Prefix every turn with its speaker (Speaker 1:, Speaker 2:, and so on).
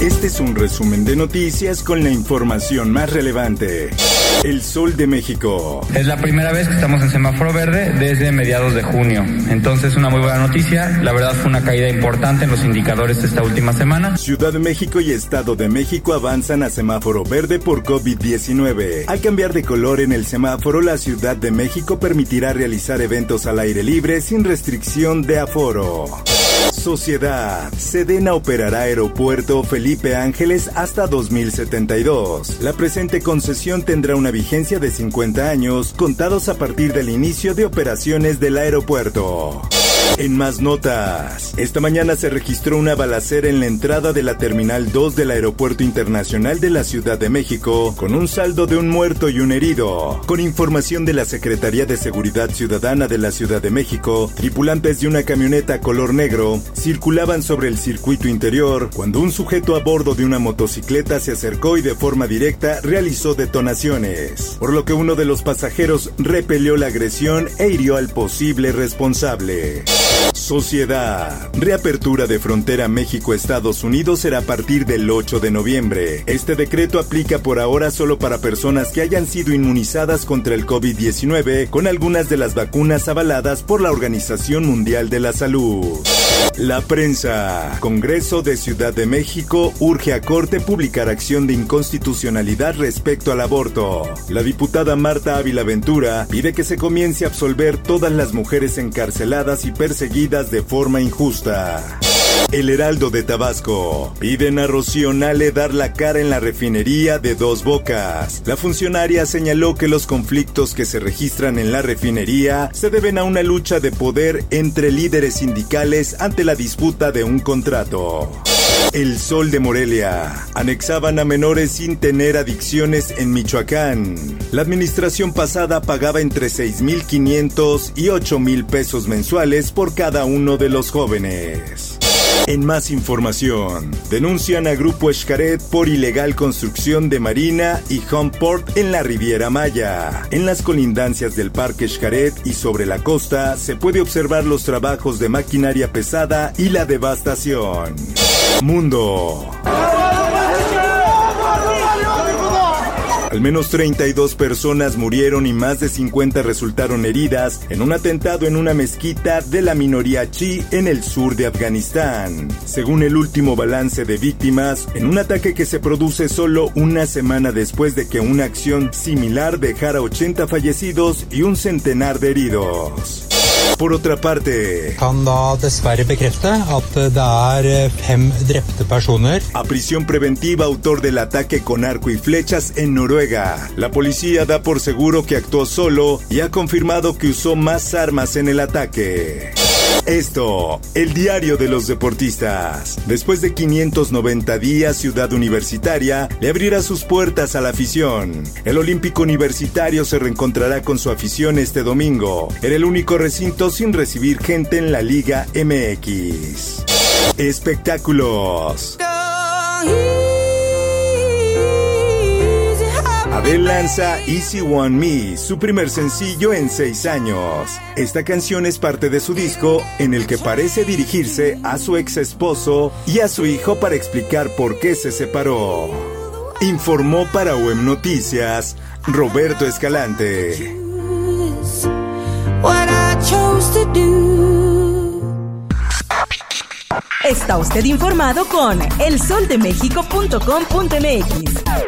Speaker 1: Este es un resumen de noticias con la información más relevante. El Sol de México.
Speaker 2: Es la primera vez que estamos en semáforo verde desde mediados de junio. Entonces, una muy buena noticia. La verdad fue una caída importante en los indicadores esta última semana.
Speaker 1: Ciudad de México y Estado de México avanzan a semáforo verde por COVID-19. Al cambiar de color en el semáforo, la Ciudad de México permitirá realizar eventos al aire libre sin restricción de aforo. Sociedad. Sedena operará Aeropuerto Felipe Ángeles hasta 2072. La presente concesión tendrá una vigencia de 50 años, contados a partir del inicio de operaciones del aeropuerto. En más notas, esta mañana se registró una balacera en la entrada de la Terminal 2 del Aeropuerto Internacional de la Ciudad de México, con un saldo de un muerto y un herido. Con información de la Secretaría de Seguridad Ciudadana de la Ciudad de México, tripulantes de una camioneta color negro circulaban sobre el circuito interior cuando un sujeto a bordo de una motocicleta se acercó y de forma directa realizó detonaciones, por lo que uno de los pasajeros repelió la agresión e hirió al posible responsable. Sociedad. Reapertura de frontera México-Estados Unidos será a partir del 8 de noviembre. Este decreto aplica por ahora solo para personas que hayan sido inmunizadas contra el COVID-19 con algunas de las vacunas avaladas por la Organización Mundial de la Salud. La prensa. Congreso de Ciudad de México urge a Corte publicar acción de inconstitucionalidad respecto al aborto. La diputada Marta Ávila Ventura pide que se comience a absolver todas las mujeres encarceladas y perseguidas de forma injusta. El Heraldo de Tabasco. Piden a Rocío Nale dar la cara en la refinería de Dos Bocas. La funcionaria señaló que los conflictos que se registran en la refinería se deben a una lucha de poder entre líderes sindicales ante la disputa de un contrato. El Sol de Morelia. Anexaban a menores sin tener adicciones en Michoacán. La administración pasada pagaba entre 6.500 y 8.000 pesos mensuales por cada uno de los jóvenes. En más información, denuncian a Grupo Escaret por ilegal construcción de marina y homeport en la Riviera Maya. En las colindancias del Parque Escaret y sobre la costa se puede observar los trabajos de maquinaria pesada y la devastación. Mundo. Al menos 32 personas murieron y más de 50 resultaron heridas en un atentado en una mezquita de la minoría chi en el sur de Afganistán. Según el último balance de víctimas, en un ataque que se produce solo una semana después de que una acción similar dejara 80 fallecidos y un centenar de heridos. Por otra parte, a prisión preventiva autor del ataque con arco y flechas en Noruega. La policía da por seguro que actuó solo y ha confirmado que usó más armas en el ataque. Esto, el diario de los deportistas. Después de 590 días, Ciudad Universitaria le abrirá sus puertas a la afición. El Olímpico Universitario se reencontrará con su afición este domingo. Era el único recinto sin recibir gente en la Liga MX. Espectáculos. Adele lanza Easy One Me, su primer sencillo en seis años. Esta canción es parte de su disco en el que parece dirigirse a su ex esposo y a su hijo para explicar por qué se separó. Informó para OEM Noticias Roberto Escalante.
Speaker 3: Está usted informado con elsoldemexico.com.mx.